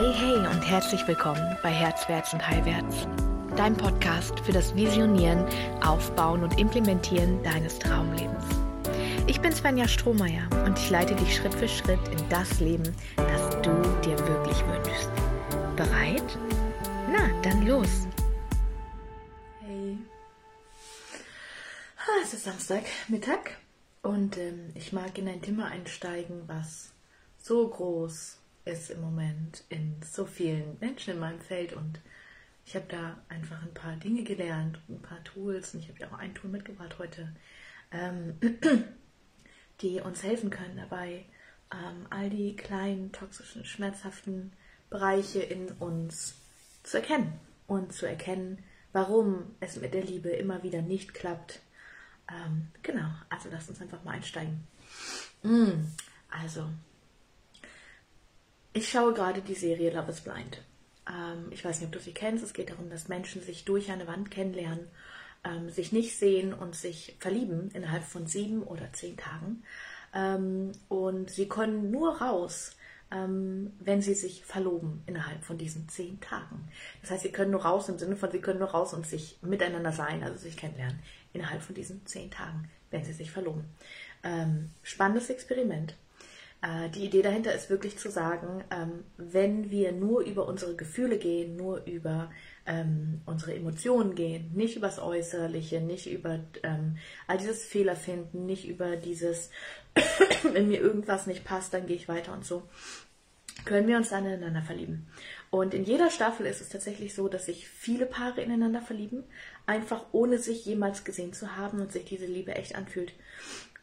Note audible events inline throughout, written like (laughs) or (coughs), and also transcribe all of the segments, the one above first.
Hey, hey und herzlich willkommen bei Herzwärts und Heilwärts, dein Podcast für das Visionieren, Aufbauen und Implementieren deines Traumlebens. Ich bin Svenja Strohmeier und ich leite dich Schritt für Schritt in das Leben, das du dir wirklich wünschst. Bereit? Na, dann los! Hey. Es ist Samstagmittag und ähm, ich mag in ein Thema einsteigen, was so groß ist im Moment in so vielen Menschen in meinem Feld und ich habe da einfach ein paar Dinge gelernt, ein paar Tools und ich habe ja auch ein Tool mitgebracht heute, ähm, (clears throat) die uns helfen können dabei, ähm, all die kleinen, toxischen, schmerzhaften Bereiche in uns zu erkennen und zu erkennen, warum es mit der Liebe immer wieder nicht klappt. Ähm, genau, also lass uns einfach mal einsteigen. Mm, also, ich schaue gerade die Serie Love is Blind. Ähm, ich weiß nicht, ob du sie kennst. Es geht darum, dass Menschen sich durch eine Wand kennenlernen, ähm, sich nicht sehen und sich verlieben innerhalb von sieben oder zehn Tagen. Ähm, und sie können nur raus, ähm, wenn sie sich verloben innerhalb von diesen zehn Tagen. Das heißt, sie können nur raus im Sinne von, sie können nur raus und sich miteinander sein, also sich kennenlernen, innerhalb von diesen zehn Tagen, wenn sie sich verloben. Ähm, spannendes Experiment. Äh, die Idee dahinter ist wirklich zu sagen, ähm, wenn wir nur über unsere Gefühle gehen, nur über ähm, unsere Emotionen gehen, nicht übers Äußerliche, nicht über ähm, all dieses Fehlerfinden, nicht über dieses, (coughs) wenn mir irgendwas nicht passt, dann gehe ich weiter und so, können wir uns dann ineinander verlieben. Und in jeder Staffel ist es tatsächlich so, dass sich viele Paare ineinander verlieben, einfach ohne sich jemals gesehen zu haben und sich diese Liebe echt anfühlt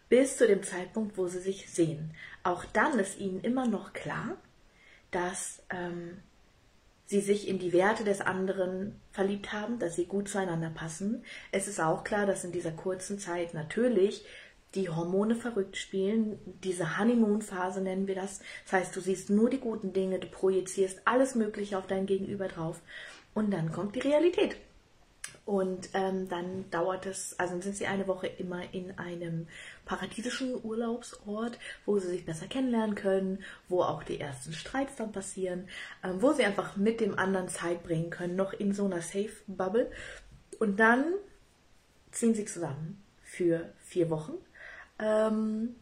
bis zu dem Zeitpunkt, wo sie sich sehen. Auch dann ist ihnen immer noch klar, dass ähm, sie sich in die Werte des anderen verliebt haben, dass sie gut zueinander passen. Es ist auch klar, dass in dieser kurzen Zeit natürlich die Hormone verrückt spielen. Diese Honeymoon-Phase nennen wir das. Das heißt, du siehst nur die guten Dinge, du projizierst alles Mögliche auf dein Gegenüber drauf und dann kommt die Realität. Und ähm, dann dauert es, also sind sie eine Woche immer in einem paradiesischen Urlaubsort, wo sie sich besser kennenlernen können, wo auch die ersten Streits dann passieren, ähm, wo sie einfach mit dem anderen Zeit bringen können, noch in so einer Safe-Bubble. Und dann ziehen sie zusammen für vier Wochen. Ähm,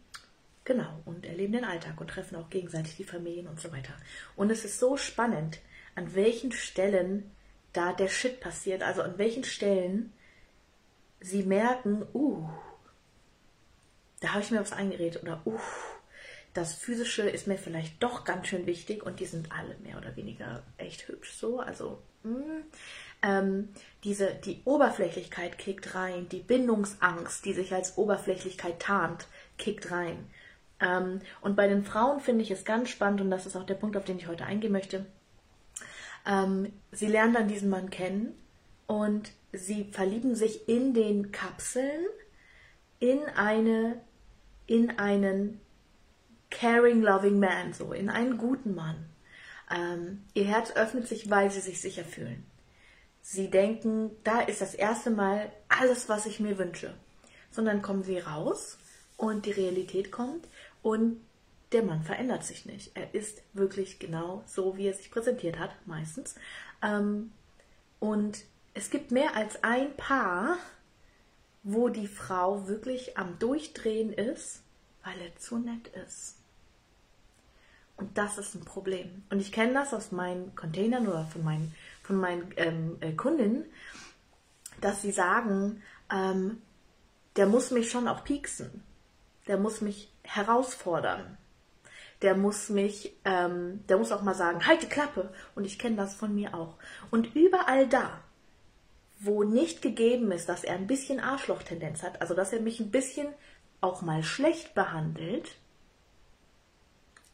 genau, und erleben den Alltag und treffen auch gegenseitig die Familien und so weiter. Und es ist so spannend, an welchen Stellen da der Shit passiert, also an welchen Stellen sie merken, uh, da habe ich mir was eingeredet oder uh, das Physische ist mir vielleicht doch ganz schön wichtig und die sind alle mehr oder weniger echt hübsch so, also mh, hm, ähm, diese, die Oberflächlichkeit kickt rein, die Bindungsangst, die sich als Oberflächlichkeit tarnt, kickt rein. Ähm, und bei den Frauen finde ich es ganz spannend und das ist auch der Punkt, auf den ich heute eingehen möchte ähm, sie lernen dann diesen Mann kennen und sie verlieben sich in den Kapseln in eine, in einen caring, loving man, so in einen guten Mann. Ähm, ihr Herz öffnet sich, weil sie sich sicher fühlen. Sie denken, da ist das erste Mal alles, was ich mir wünsche. Sondern kommen sie raus und die Realität kommt und der Mann verändert sich nicht. Er ist wirklich genau so, wie er sich präsentiert hat, meistens. Ähm, und es gibt mehr als ein Paar, wo die Frau wirklich am Durchdrehen ist, weil er zu nett ist. Und das ist ein Problem. Und ich kenne das aus meinen Containern oder von meinen, von meinen ähm, äh, Kundinnen, dass sie sagen, ähm, der muss mich schon auch pieksen. Der muss mich herausfordern der muss mich, ähm, der muss auch mal sagen, halt die Klappe. Und ich kenne das von mir auch. Und überall da, wo nicht gegeben ist, dass er ein bisschen Arschlochtendenz hat, also dass er mich ein bisschen auch mal schlecht behandelt,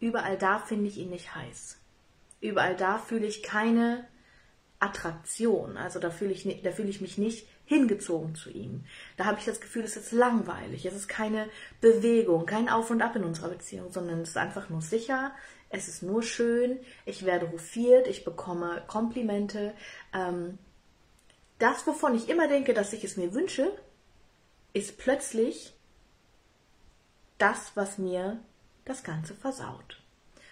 überall da finde ich ihn nicht heiß. Überall da fühle ich keine Attraktion. Also da fühle ich, da fühle ich mich nicht hingezogen zu ihm. Da habe ich das Gefühl, es ist langweilig. Es ist keine Bewegung, kein Auf und Ab in unserer Beziehung, sondern es ist einfach nur sicher. Es ist nur schön. Ich werde hofiert. Ich bekomme Komplimente. Ähm, das, wovon ich immer denke, dass ich es mir wünsche, ist plötzlich das, was mir das Ganze versaut.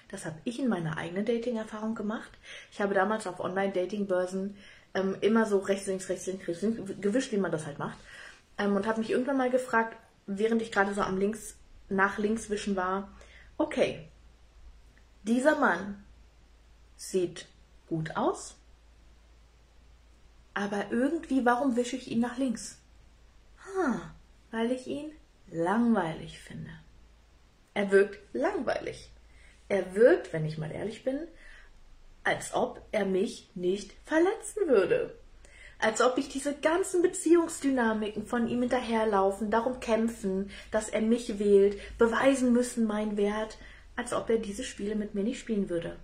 Das habe ich in meiner eigenen Dating-Erfahrung gemacht. Ich habe damals auf Online-Dating-Börsen ähm, immer so rechts, links, rechts, links, rechts, links gewischt, wie man das halt macht. Ähm, und habe mich irgendwann mal gefragt, während ich gerade so am links, nach links wischen war, okay, dieser Mann sieht gut aus, aber irgendwie, warum wische ich ihn nach links? Hm, weil ich ihn langweilig finde. Er wirkt langweilig. Er wirkt, wenn ich mal ehrlich bin, als ob er mich nicht verletzen würde. Als ob ich diese ganzen Beziehungsdynamiken von ihm hinterherlaufen, darum kämpfen, dass er mich wählt, beweisen müssen meinen Wert, als ob er diese Spiele mit mir nicht spielen würde.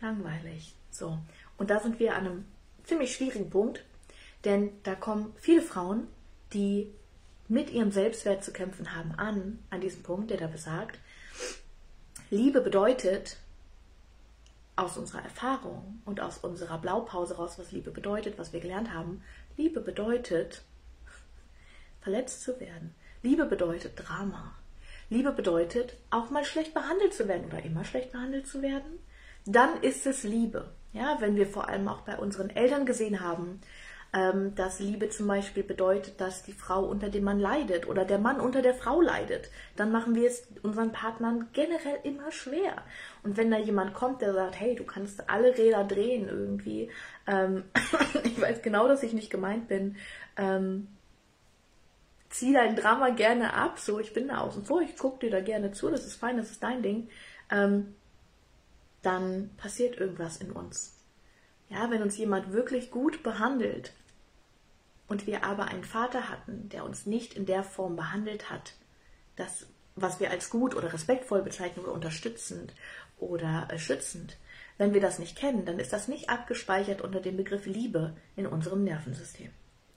Langweilig. So. Und da sind wir an einem ziemlich schwierigen Punkt, denn da kommen viele Frauen, die mit ihrem Selbstwert zu kämpfen haben, an, an diesem Punkt, der da besagt, Liebe bedeutet, aus unserer Erfahrung und aus unserer Blaupause raus, was Liebe bedeutet, was wir gelernt haben, Liebe bedeutet, verletzt zu werden. Liebe bedeutet Drama. Liebe bedeutet, auch mal schlecht behandelt zu werden oder immer schlecht behandelt zu werden. Dann ist es Liebe. Ja, wenn wir vor allem auch bei unseren Eltern gesehen haben, ähm, dass Liebe zum Beispiel bedeutet, dass die Frau unter dem Mann leidet oder der Mann unter der Frau leidet, dann machen wir es unseren Partnern generell immer schwer. Und wenn da jemand kommt, der sagt, hey, du kannst alle Räder drehen irgendwie, ähm, (laughs) ich weiß genau, dass ich nicht gemeint bin, ähm, zieh dein Drama gerne ab, so ich bin da außen vor, ich gucke dir da gerne zu, das ist fein, das ist dein Ding, ähm, dann passiert irgendwas in uns. Ja, wenn uns jemand wirklich gut behandelt und wir aber einen Vater hatten, der uns nicht in der Form behandelt hat, das, was wir als gut oder respektvoll bezeichnen oder unterstützend oder äh, schützend, wenn wir das nicht kennen, dann ist das nicht abgespeichert unter dem Begriff Liebe in unserem Nervensystem.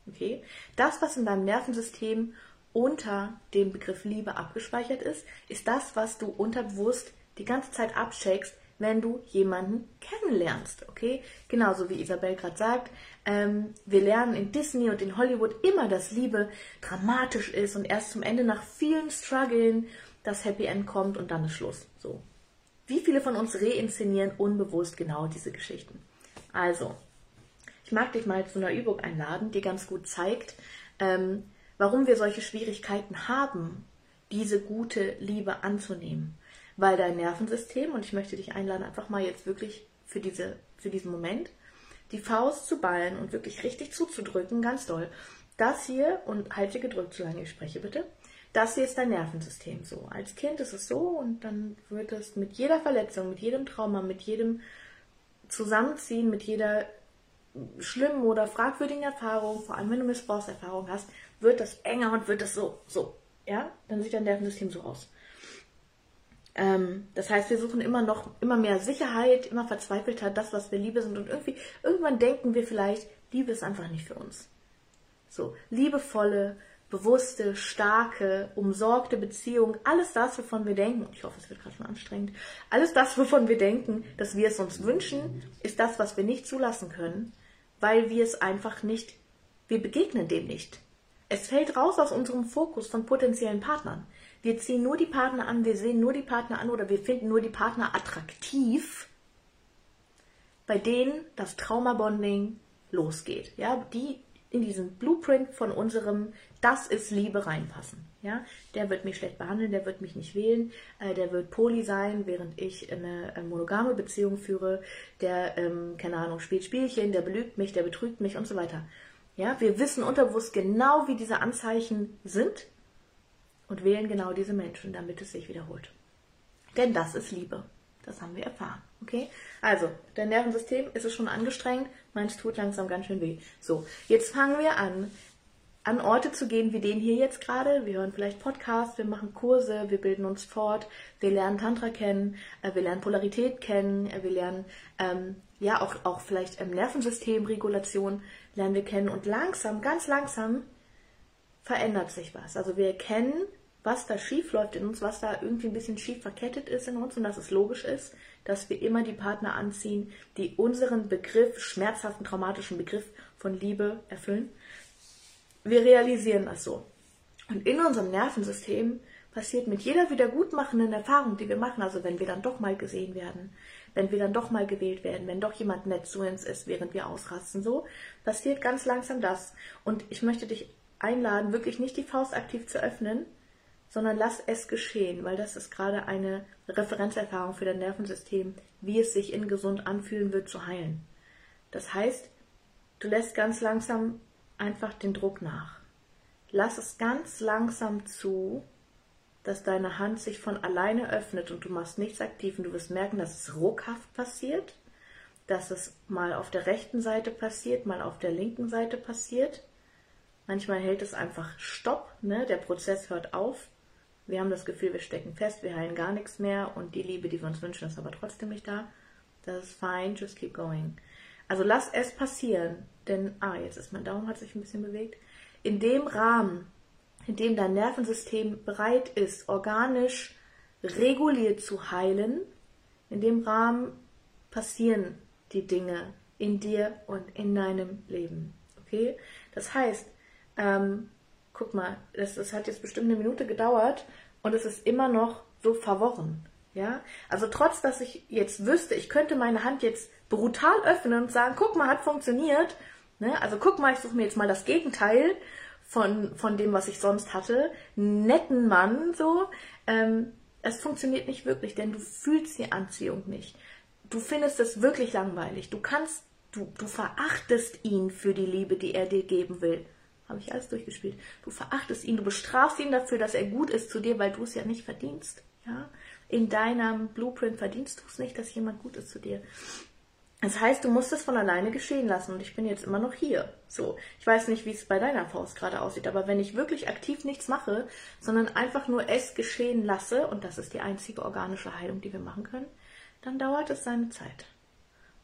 Okay? Das, was in deinem Nervensystem unter dem Begriff Liebe abgespeichert ist, ist das, was du unterbewusst die ganze Zeit abcheckst, wenn du jemanden kennenlernst, okay? Genauso wie Isabel gerade sagt, ähm, wir lernen in Disney und in Hollywood immer, dass Liebe dramatisch ist und erst zum Ende nach vielen Struggeln das Happy End kommt und dann ist Schluss. So. Wie viele von uns reinszenieren unbewusst genau diese Geschichten? Also, ich mag dich mal zu einer Übung einladen, die ganz gut zeigt, ähm, warum wir solche Schwierigkeiten haben, diese gute Liebe anzunehmen weil dein Nervensystem, und ich möchte dich einladen, einfach mal jetzt wirklich für, diese, für diesen Moment, die Faust zu ballen und wirklich richtig zuzudrücken, ganz doll. Das hier, und halte gedrückt, solange ich spreche, bitte. Das hier ist dein Nervensystem so. Als Kind ist es so und dann wird es mit jeder Verletzung, mit jedem Trauma, mit jedem Zusammenziehen, mit jeder schlimmen oder fragwürdigen Erfahrung, vor allem wenn du Missbrauchserfahrung hast, wird das enger und wird das so, so. Ja, dann sieht dein Nervensystem so aus. Ähm, das heißt, wir suchen immer noch immer mehr Sicherheit, immer verzweifelter das, was wir Liebe sind. Und irgendwie, irgendwann denken wir vielleicht, Liebe ist einfach nicht für uns. So, liebevolle, bewusste, starke, umsorgte Beziehung, alles das, wovon wir denken, ich hoffe, es wird gerade schon anstrengend, alles das, wovon wir denken, dass wir es uns wünschen, ist das, was wir nicht zulassen können, weil wir es einfach nicht, wir begegnen dem nicht. Es fällt raus aus unserem Fokus von potenziellen Partnern. Wir ziehen nur die Partner an, wir sehen nur die Partner an oder wir finden nur die Partner attraktiv, bei denen das Traumabonding losgeht. Ja, die in diesen Blueprint von unserem Das ist Liebe reinpassen. Ja, der wird mich schlecht behandeln, der wird mich nicht wählen, äh, der wird poly sein, während ich eine, eine monogame Beziehung führe, der, ähm, keine Ahnung, spielt Spielchen, der belügt mich, der betrügt mich und so weiter. Ja, wir wissen unterbewusst genau, wie diese Anzeichen sind und wählen genau diese Menschen, damit es sich wiederholt. Denn das ist Liebe. Das haben wir erfahren. Okay? Also, dein Nervensystem ist es schon angestrengt, meins tut langsam ganz schön weh. So, jetzt fangen wir an, an Orte zu gehen wie den hier jetzt gerade. Wir hören vielleicht Podcasts, wir machen Kurse, wir bilden uns fort, wir lernen Tantra kennen, äh, wir lernen Polarität kennen, äh, wir lernen ähm, ja auch, auch vielleicht ähm, Nervensystemregulation lernen wir kennen und langsam, ganz langsam verändert sich was. Also wir erkennen, was da schief läuft in uns, was da irgendwie ein bisschen schief verkettet ist in uns und dass es logisch ist, dass wir immer die Partner anziehen, die unseren Begriff, schmerzhaften, traumatischen Begriff von Liebe erfüllen. Wir realisieren das so. Und in unserem Nervensystem passiert mit jeder wiedergutmachenden Erfahrung, die wir machen, also wenn wir dann doch mal gesehen werden, wenn wir dann doch mal gewählt werden, wenn doch jemand nett zu uns ist, während wir ausrasten, so, passiert ganz langsam das. Und ich möchte dich einladen, wirklich nicht die Faust aktiv zu öffnen, sondern lass es geschehen, weil das ist gerade eine Referenzerfahrung für dein Nervensystem, wie es sich in gesund anfühlen wird zu heilen. Das heißt, du lässt ganz langsam einfach den Druck nach. Lass es ganz langsam zu, dass deine Hand sich von alleine öffnet und du machst nichts aktiv und du wirst merken, dass es ruckhaft passiert, dass es mal auf der rechten Seite passiert, mal auf der linken Seite passiert. Manchmal hält es einfach Stopp, ne? der Prozess hört auf. Wir haben das Gefühl, wir stecken fest, wir heilen gar nichts mehr und die Liebe, die wir uns wünschen, ist aber trotzdem nicht da. Das ist fine, just keep going. Also lass es passieren, denn, ah, jetzt ist mein Daumen, hat sich ein bisschen bewegt. In dem Rahmen, in dem dein Nervensystem bereit ist, organisch reguliert zu heilen, in dem Rahmen passieren die Dinge in dir und in deinem Leben. Okay? Das heißt, ähm, guck mal, das, das hat jetzt bestimmt eine Minute gedauert und es ist immer noch so verworren. Ja? Also trotz, dass ich jetzt wüsste, ich könnte meine Hand jetzt brutal öffnen und sagen, guck mal, hat funktioniert. Ne? Also guck mal, ich suche mir jetzt mal das Gegenteil von, von dem, was ich sonst hatte. Netten Mann, so. Ähm, es funktioniert nicht wirklich, denn du fühlst die Anziehung nicht. Du findest es wirklich langweilig. Du kannst, du, du verachtest ihn für die Liebe, die er dir geben will. Habe ich alles durchgespielt. Du verachtest ihn, du bestrafst ihn dafür, dass er gut ist zu dir, weil du es ja nicht verdienst. Ja? In deinem Blueprint verdienst du es nicht, dass jemand gut ist zu dir. Das heißt, du musst es von alleine geschehen lassen und ich bin jetzt immer noch hier. So, ich weiß nicht, wie es bei deiner Faust gerade aussieht, aber wenn ich wirklich aktiv nichts mache, sondern einfach nur es geschehen lasse, und das ist die einzige organische Heilung, die wir machen können, dann dauert es seine Zeit.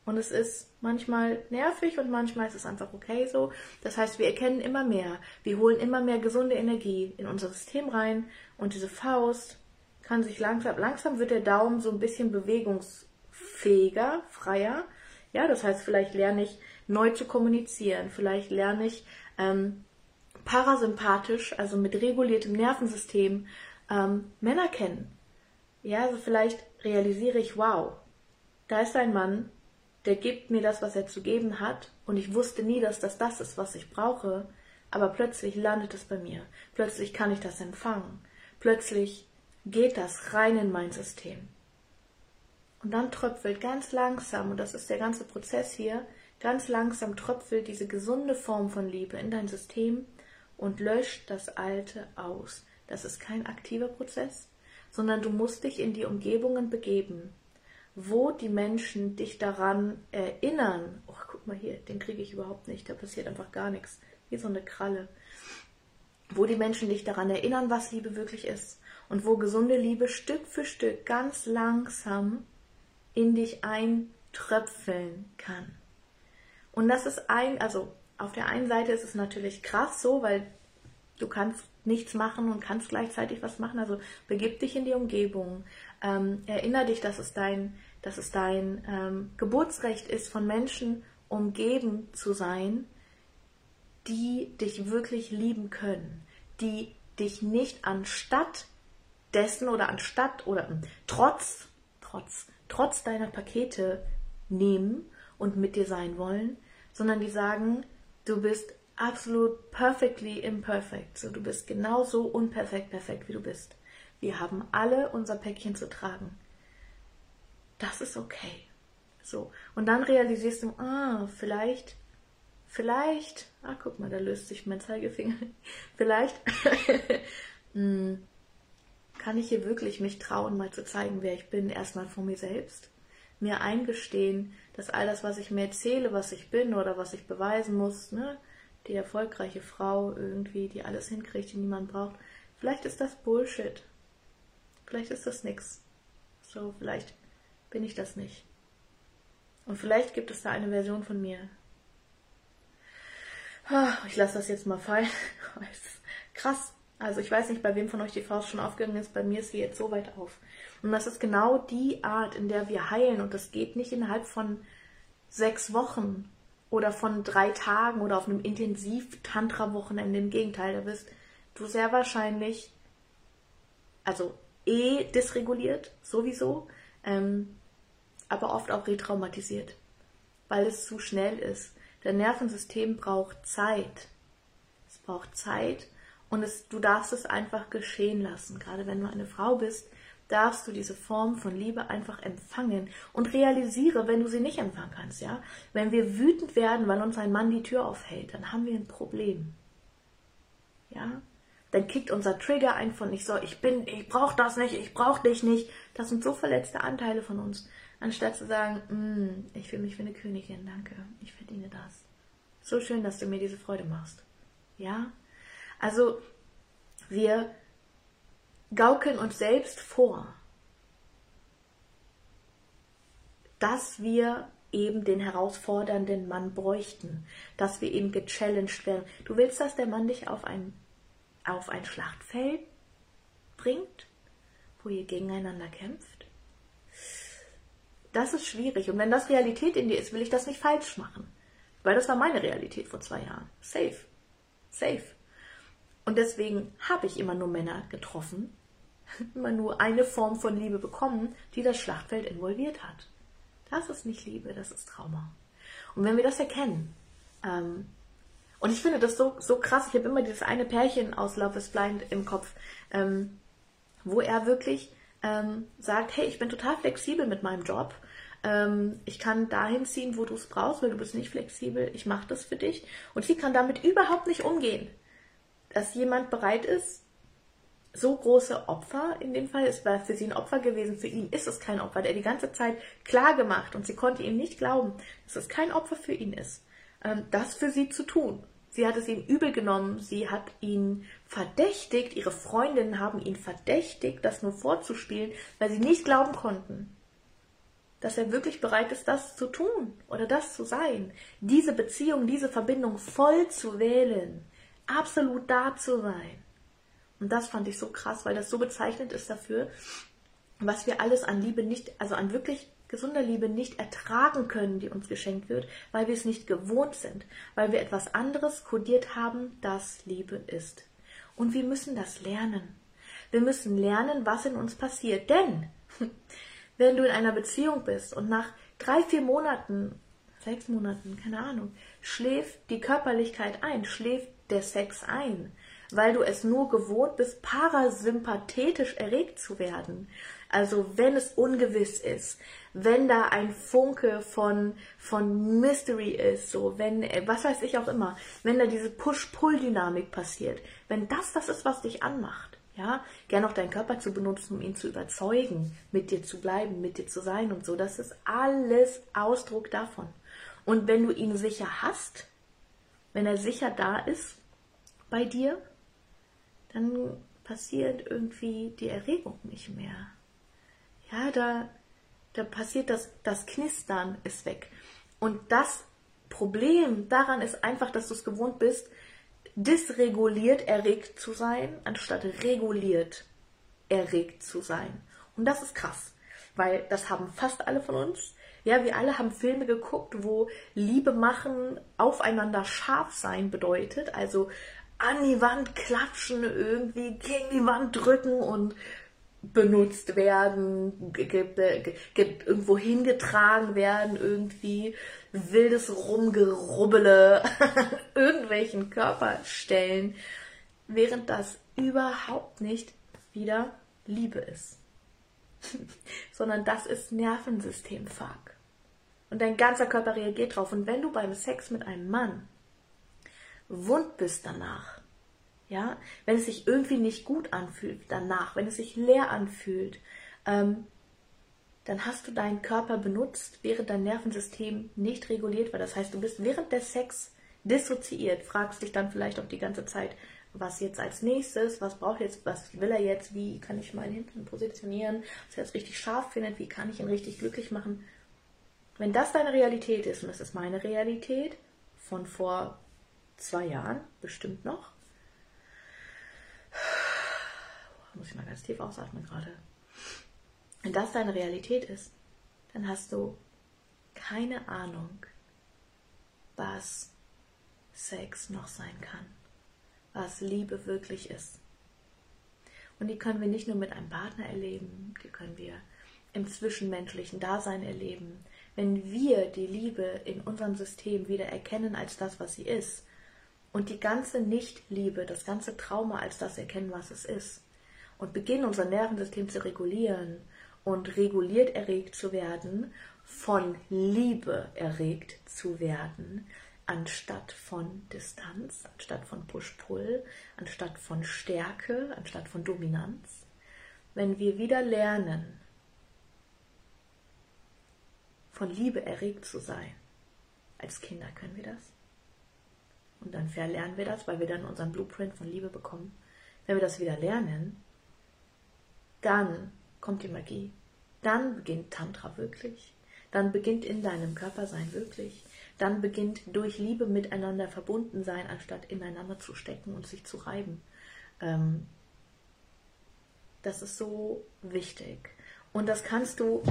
Und es ist manchmal nervig und manchmal ist es einfach okay so. Das heißt, wir erkennen immer mehr, wir holen immer mehr gesunde Energie in unser System rein und diese Faust kann sich langsam, langsam wird der Daumen so ein bisschen bewegungsfähiger, freier ja, das heißt, vielleicht lerne ich neu zu kommunizieren, vielleicht lerne ich ähm, parasympathisch, also mit reguliertem Nervensystem, ähm, Männer kennen. Ja, also vielleicht realisiere ich, wow, da ist ein Mann, der gibt mir das, was er zu geben hat, und ich wusste nie, dass das das ist, was ich brauche, aber plötzlich landet es bei mir. Plötzlich kann ich das empfangen. Plötzlich geht das rein in mein System. Und dann tröpfelt ganz langsam, und das ist der ganze Prozess hier, ganz langsam tröpfelt diese gesunde Form von Liebe in dein System und löscht das Alte aus. Das ist kein aktiver Prozess, sondern du musst dich in die Umgebungen begeben, wo die Menschen dich daran erinnern. Oh, guck mal hier, den kriege ich überhaupt nicht, da passiert einfach gar nichts. Wie so eine Kralle. Wo die Menschen dich daran erinnern, was Liebe wirklich ist. Und wo gesunde Liebe Stück für Stück ganz langsam in dich eintröpfeln kann. Und das ist ein, also auf der einen Seite ist es natürlich krass so, weil du kannst nichts machen und kannst gleichzeitig was machen. Also begib dich in die Umgebung. Ähm, erinnere dich, dass es dein, dass es dein ähm, Geburtsrecht ist, von Menschen umgeben zu sein, die dich wirklich lieben können, die dich nicht anstatt dessen oder anstatt oder trotz, trotz trotz deiner Pakete nehmen und mit dir sein wollen, sondern die sagen, du bist absolut perfectly imperfect. So, du bist genauso unperfekt perfekt, wie du bist. Wir haben alle unser Päckchen zu tragen. Das ist okay. So. Und dann realisierst du, ah, vielleicht, vielleicht, ah, guck mal, da löst sich mein Zeigefinger. (laughs) vielleicht, (laughs) hm, kann ich hier wirklich mich trauen, mal zu zeigen, wer ich bin, erstmal vor mir selbst? Mir eingestehen, dass all das, was ich mir erzähle, was ich bin oder was ich beweisen muss, ne, die erfolgreiche Frau irgendwie, die alles hinkriegt, die niemand braucht, vielleicht ist das Bullshit. Vielleicht ist das nix. So, vielleicht bin ich das nicht. Und vielleicht gibt es da eine Version von mir. Ich lasse das jetzt mal fallen. (laughs) krass, also ich weiß nicht, bei wem von euch die Faust schon aufgegangen ist, bei mir ist sie jetzt so weit auf. Und das ist genau die Art, in der wir heilen. Und das geht nicht innerhalb von sechs Wochen oder von drei Tagen oder auf einem intensiv Tantra-Wochenende. Im Gegenteil, da wirst du sehr wahrscheinlich also eh dysreguliert, sowieso, ähm, aber oft auch retraumatisiert, weil es zu schnell ist. Der Nervensystem braucht Zeit. Es braucht Zeit und es, du darfst es einfach geschehen lassen. Gerade wenn du eine Frau bist, darfst du diese Form von Liebe einfach empfangen und realisiere, wenn du sie nicht empfangen kannst, ja. Wenn wir wütend werden, weil uns ein Mann die Tür aufhält, dann haben wir ein Problem. Ja? Dann kickt unser Trigger ein von ich so, ich bin, ich brauch das nicht, ich brauch dich nicht. Das sind so verletzte Anteile von uns. Anstatt zu sagen, mm, ich fühle mich wie eine Königin, danke, ich verdiene das. So schön, dass du mir diese Freude machst. Ja? Also, wir gaukeln uns selbst vor, dass wir eben den herausfordernden Mann bräuchten, dass wir eben gechallenged werden. Du willst, dass der Mann dich auf ein, auf ein Schlachtfeld bringt, wo ihr gegeneinander kämpft? Das ist schwierig. Und wenn das Realität in dir ist, will ich das nicht falsch machen. Weil das war meine Realität vor zwei Jahren. Safe. Safe. Und deswegen habe ich immer nur Männer getroffen, (laughs) immer nur eine Form von Liebe bekommen, die das Schlachtfeld involviert hat. Das ist nicht Liebe, das ist Trauma. Und wenn wir das erkennen, ähm, und ich finde das so, so krass, ich habe immer dieses eine Pärchen aus Love is Blind im Kopf, ähm, wo er wirklich ähm, sagt, hey, ich bin total flexibel mit meinem Job. Ähm, ich kann dahin ziehen, wo du es brauchst, weil du bist nicht flexibel. Ich mache das für dich. Und sie kann damit überhaupt nicht umgehen dass jemand bereit ist, so große Opfer in dem Fall, es war für sie ein Opfer gewesen, für ihn ist es kein Opfer, der die ganze Zeit klar gemacht und sie konnte ihm nicht glauben, dass es kein Opfer für ihn ist, ähm, das für sie zu tun. Sie hat es ihm übel genommen, sie hat ihn verdächtigt, ihre Freundinnen haben ihn verdächtigt, das nur vorzuspielen, weil sie nicht glauben konnten, dass er wirklich bereit ist, das zu tun oder das zu sein, diese Beziehung, diese Verbindung voll zu wählen absolut da zu sein. Und das fand ich so krass, weil das so bezeichnend ist dafür, was wir alles an Liebe nicht, also an wirklich gesunder Liebe nicht ertragen können, die uns geschenkt wird, weil wir es nicht gewohnt sind, weil wir etwas anderes kodiert haben, das Liebe ist. Und wir müssen das lernen. Wir müssen lernen, was in uns passiert. Denn wenn du in einer Beziehung bist und nach drei, vier Monaten, sechs Monaten, keine Ahnung, schläft die Körperlichkeit ein, schläft der Sex ein, weil du es nur gewohnt bist, parasympathetisch erregt zu werden. Also wenn es ungewiss ist, wenn da ein Funke von, von Mystery ist, so wenn, äh, was weiß ich auch immer, wenn da diese Push-Pull-Dynamik passiert, wenn das das ist, was dich anmacht, ja, gern auch deinen Körper zu benutzen, um ihn zu überzeugen, mit dir zu bleiben, mit dir zu sein und so, das ist alles Ausdruck davon. Und wenn du ihn sicher hast, wenn er sicher da ist bei dir, dann passiert irgendwie die Erregung nicht mehr. Ja, da, da passiert das, das Knistern ist weg. Und das Problem daran ist einfach, dass du es gewohnt bist, dysreguliert erregt zu sein, anstatt reguliert erregt zu sein. Und das ist krass, weil das haben fast alle von uns. Ja, wir alle haben Filme geguckt, wo Liebe machen, aufeinander scharf sein bedeutet. Also an die Wand klatschen, irgendwie gegen die Wand drücken und benutzt werden, irgendwo hingetragen werden, irgendwie wildes Rumgerubbele (laughs) irgendwelchen Körperstellen, während das überhaupt nicht wieder Liebe ist. (laughs) Sondern das ist Nervensystemfuck. Und dein ganzer Körper reagiert drauf. Und wenn du beim Sex mit einem Mann wund bist danach, ja, wenn es sich irgendwie nicht gut anfühlt danach, wenn es sich leer anfühlt, ähm, dann hast du deinen Körper benutzt, während dein Nervensystem nicht reguliert war. Das heißt, du bist während des Sex dissoziiert, fragst dich dann vielleicht auch die ganze Zeit, was jetzt als nächstes, was braucht jetzt, was will er jetzt, wie kann ich meinen Hintern positionieren, dass er jetzt richtig scharf findet, wie kann ich ihn richtig glücklich machen. Wenn das deine Realität ist, und das ist meine Realität von vor zwei Jahren, bestimmt noch, muss ich mal ganz tief ausatmen gerade. Wenn das deine Realität ist, dann hast du keine Ahnung, was Sex noch sein kann, was Liebe wirklich ist. Und die können wir nicht nur mit einem Partner erleben, die können wir im zwischenmenschlichen Dasein erleben. Wenn wir die Liebe in unserem System wieder erkennen als das, was sie ist, und die ganze Nichtliebe, das ganze Trauma als das erkennen, was es ist, und beginnen unser Nervensystem zu regulieren und reguliert erregt zu werden, von Liebe erregt zu werden, anstatt von Distanz, anstatt von Push-Pull, anstatt von Stärke, anstatt von Dominanz. Wenn wir wieder lernen, von Liebe erregt zu sein, als Kinder können wir das. Und dann verlernen wir das, weil wir dann unseren Blueprint von Liebe bekommen. Wenn wir das wieder lernen, dann kommt die Magie. Dann beginnt Tantra wirklich. Dann beginnt in deinem Körper sein wirklich dann beginnt durch Liebe miteinander verbunden sein, anstatt ineinander zu stecken und sich zu reiben. Ähm, das ist so wichtig. Und das kannst du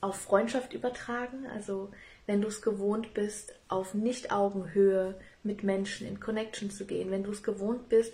auf Freundschaft übertragen. Also wenn du es gewohnt bist, auf Nicht-Augenhöhe mit Menschen in Connection zu gehen, wenn du es gewohnt bist,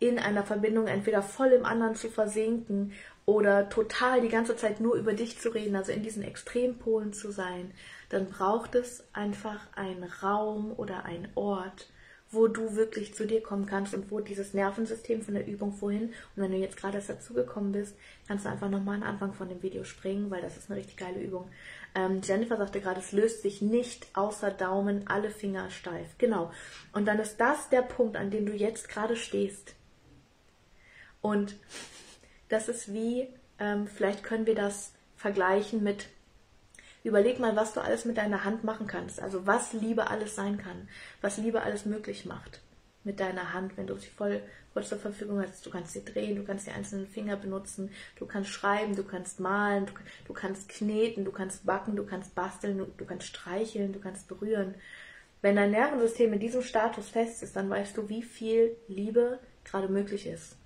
in einer Verbindung entweder voll im anderen zu versinken oder total die ganze Zeit nur über dich zu reden, also in diesen Extrempolen zu sein, dann braucht es einfach einen Raum oder einen Ort, wo du wirklich zu dir kommen kannst und wo dieses Nervensystem von der Übung vorhin, und wenn du jetzt gerade erst dazugekommen bist, kannst du einfach nochmal an Anfang von dem Video springen, weil das ist eine richtig geile Übung. Ähm, Jennifer sagte gerade, es löst sich nicht außer Daumen, alle Finger steif. Genau. Und dann ist das der Punkt, an dem du jetzt gerade stehst. Und das ist wie, ähm, vielleicht können wir das vergleichen mit Überleg mal, was du alles mit deiner Hand machen kannst. Also was Liebe alles sein kann. Was Liebe alles möglich macht. Mit deiner Hand, wenn du sie voll, voll zur Verfügung hast. Du kannst sie drehen, du kannst die einzelnen Finger benutzen, du kannst schreiben, du kannst malen, du, du kannst kneten, du kannst backen, du kannst basteln, du, du kannst streicheln, du kannst berühren. Wenn dein Nervensystem in diesem Status fest ist, dann weißt du, wie viel Liebe gerade möglich ist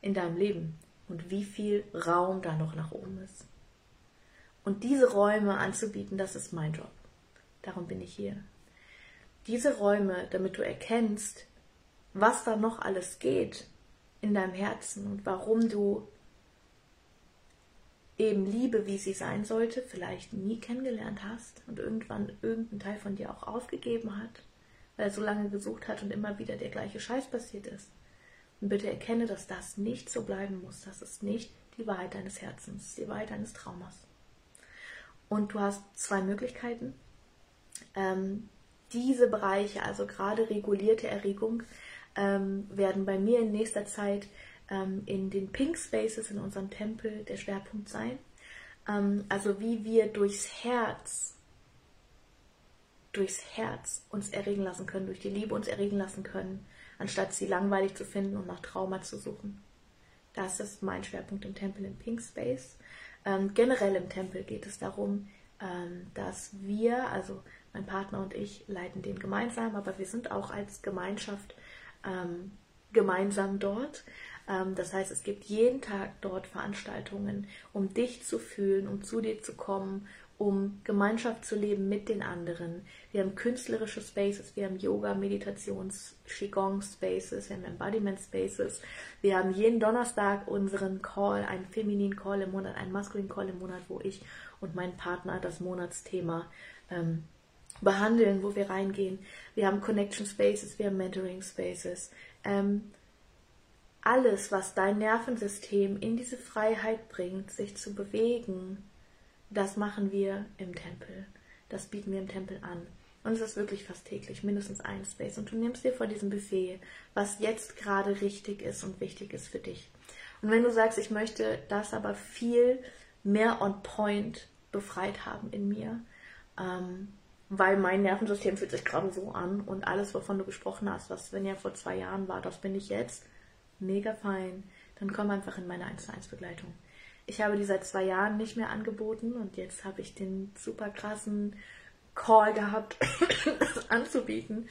in deinem Leben und wie viel Raum da noch nach oben ist. Und diese Räume anzubieten, das ist mein Job. Darum bin ich hier. Diese Räume, damit du erkennst, was da noch alles geht in deinem Herzen und warum du eben Liebe, wie sie sein sollte, vielleicht nie kennengelernt hast und irgendwann irgendein Teil von dir auch aufgegeben hat, weil er so lange gesucht hat und immer wieder der gleiche Scheiß passiert ist. Und bitte erkenne, dass das nicht so bleiben muss. Das ist nicht die Wahrheit deines Herzens, die Wahrheit deines Traumas. Und du hast zwei Möglichkeiten. Ähm, diese Bereiche, also gerade regulierte Erregung, ähm, werden bei mir in nächster Zeit ähm, in den Pink Spaces in unserem Tempel der Schwerpunkt sein. Ähm, also wie wir durchs Herz, durchs Herz uns erregen lassen können, durch die Liebe uns erregen lassen können, anstatt sie langweilig zu finden und nach Trauma zu suchen. Das ist mein Schwerpunkt im Tempel im Pink Space. Ähm, generell im Tempel geht es darum, ähm, dass wir, also mein Partner und ich, leiten den gemeinsam, aber wir sind auch als Gemeinschaft ähm, gemeinsam dort. Ähm, das heißt, es gibt jeden Tag dort Veranstaltungen, um dich zu fühlen, um zu dir zu kommen, um Gemeinschaft zu leben mit den anderen. Wir haben künstlerische Spaces, wir haben Yoga, Meditations, Qigong Spaces, wir haben Embodiment Spaces. Wir haben jeden Donnerstag unseren Call, einen femininen Call im Monat, einen maskulinen Call im Monat, wo ich und mein Partner das Monatsthema ähm, behandeln, wo wir reingehen. Wir haben Connection Spaces, wir haben Mentoring Spaces. Ähm, alles, was dein Nervensystem in diese Freiheit bringt, sich zu bewegen, das machen wir im Tempel. Das bieten wir im Tempel an. Und es ist wirklich fast täglich, mindestens ein Space. Und du nimmst dir vor diesem Buffet, was jetzt gerade richtig ist und wichtig ist für dich. Und wenn du sagst, ich möchte das aber viel mehr on point befreit haben in mir, ähm, weil mein Nervensystem fühlt sich gerade so an und alles, wovon du gesprochen hast, was wenn ja vor zwei Jahren war, das bin ich jetzt, mega fein, dann komm einfach in meine 1 1 Begleitung. Ich habe die seit zwei Jahren nicht mehr angeboten und jetzt habe ich den super krassen Call gehabt, (coughs) das anzubieten.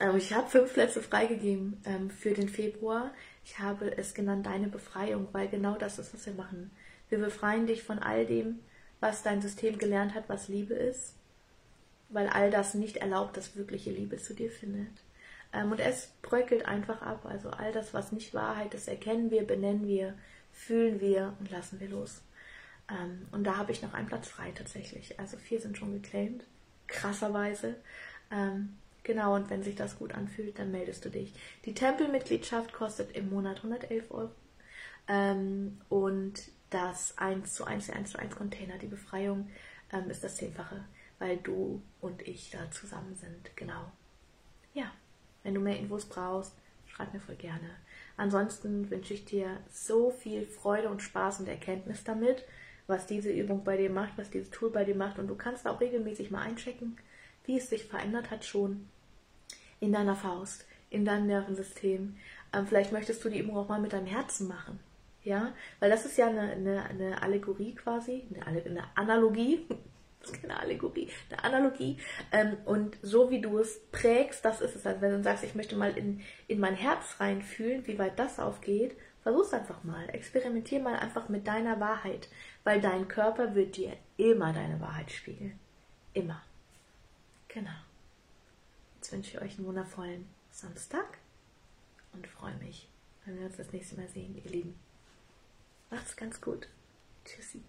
Ähm, ich habe fünf Plätze freigegeben ähm, für den Februar. Ich habe es genannt Deine Befreiung, weil genau das ist, was wir machen. Wir befreien dich von all dem, was dein System gelernt hat, was Liebe ist, weil all das nicht erlaubt, dass wirkliche Liebe zu dir findet. Ähm, und es bröckelt einfach ab. Also all das, was nicht Wahrheit ist, erkennen wir, benennen wir, fühlen wir und lassen wir los. Ähm, und da habe ich noch einen Platz frei tatsächlich. Also vier sind schon geclaimed. Krasserweise. Ähm, genau, und wenn sich das gut anfühlt, dann meldest du dich. Die Tempelmitgliedschaft kostet im Monat 111 Euro. Ähm, und das 1 zu 1, 1 zu 1 Container, die Befreiung, ähm, ist das Zehnfache, weil du und ich da zusammen sind. Genau. Ja, wenn du mehr Infos brauchst, schreib mir voll gerne. Ansonsten wünsche ich dir so viel Freude und Spaß und Erkenntnis damit, was diese Übung bei dir macht, was dieses Tool bei dir macht. Und du kannst auch regelmäßig mal einchecken, wie es sich verändert hat schon in deiner Faust, in deinem Nervensystem. Ähm, vielleicht möchtest du die Übung auch mal mit deinem Herzen machen. Ja, weil das ist ja eine, eine, eine Allegorie quasi, eine, eine Analogie. Das ist keine Allegorie, eine Analogie. Ähm, und so wie du es prägst, das ist es. Also wenn du sagst, ich möchte mal in, in mein Herz reinfühlen, wie weit das aufgeht, versuch's einfach mal. Experimentier mal einfach mit deiner Wahrheit, weil dein Körper wird dir immer deine Wahrheit spiegeln. Immer. Genau. Jetzt wünsche ich euch einen wundervollen Samstag und freue mich, wenn wir uns das nächste Mal sehen, ihr Lieben. Macht's ganz gut. Tschüssi.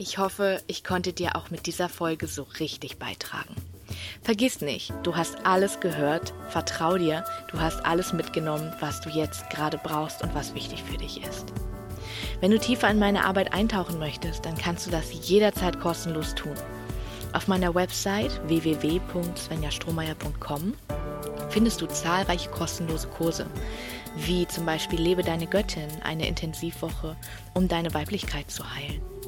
Ich hoffe, ich konnte dir auch mit dieser Folge so richtig beitragen. Vergiss nicht, du hast alles gehört, vertrau dir, du hast alles mitgenommen, was du jetzt gerade brauchst und was wichtig für dich ist. Wenn du tiefer in meine Arbeit eintauchen möchtest, dann kannst du das jederzeit kostenlos tun. Auf meiner Website www.svenjastrohmeier.com findest du zahlreiche kostenlose Kurse, wie zum Beispiel Lebe deine Göttin, eine Intensivwoche, um deine Weiblichkeit zu heilen.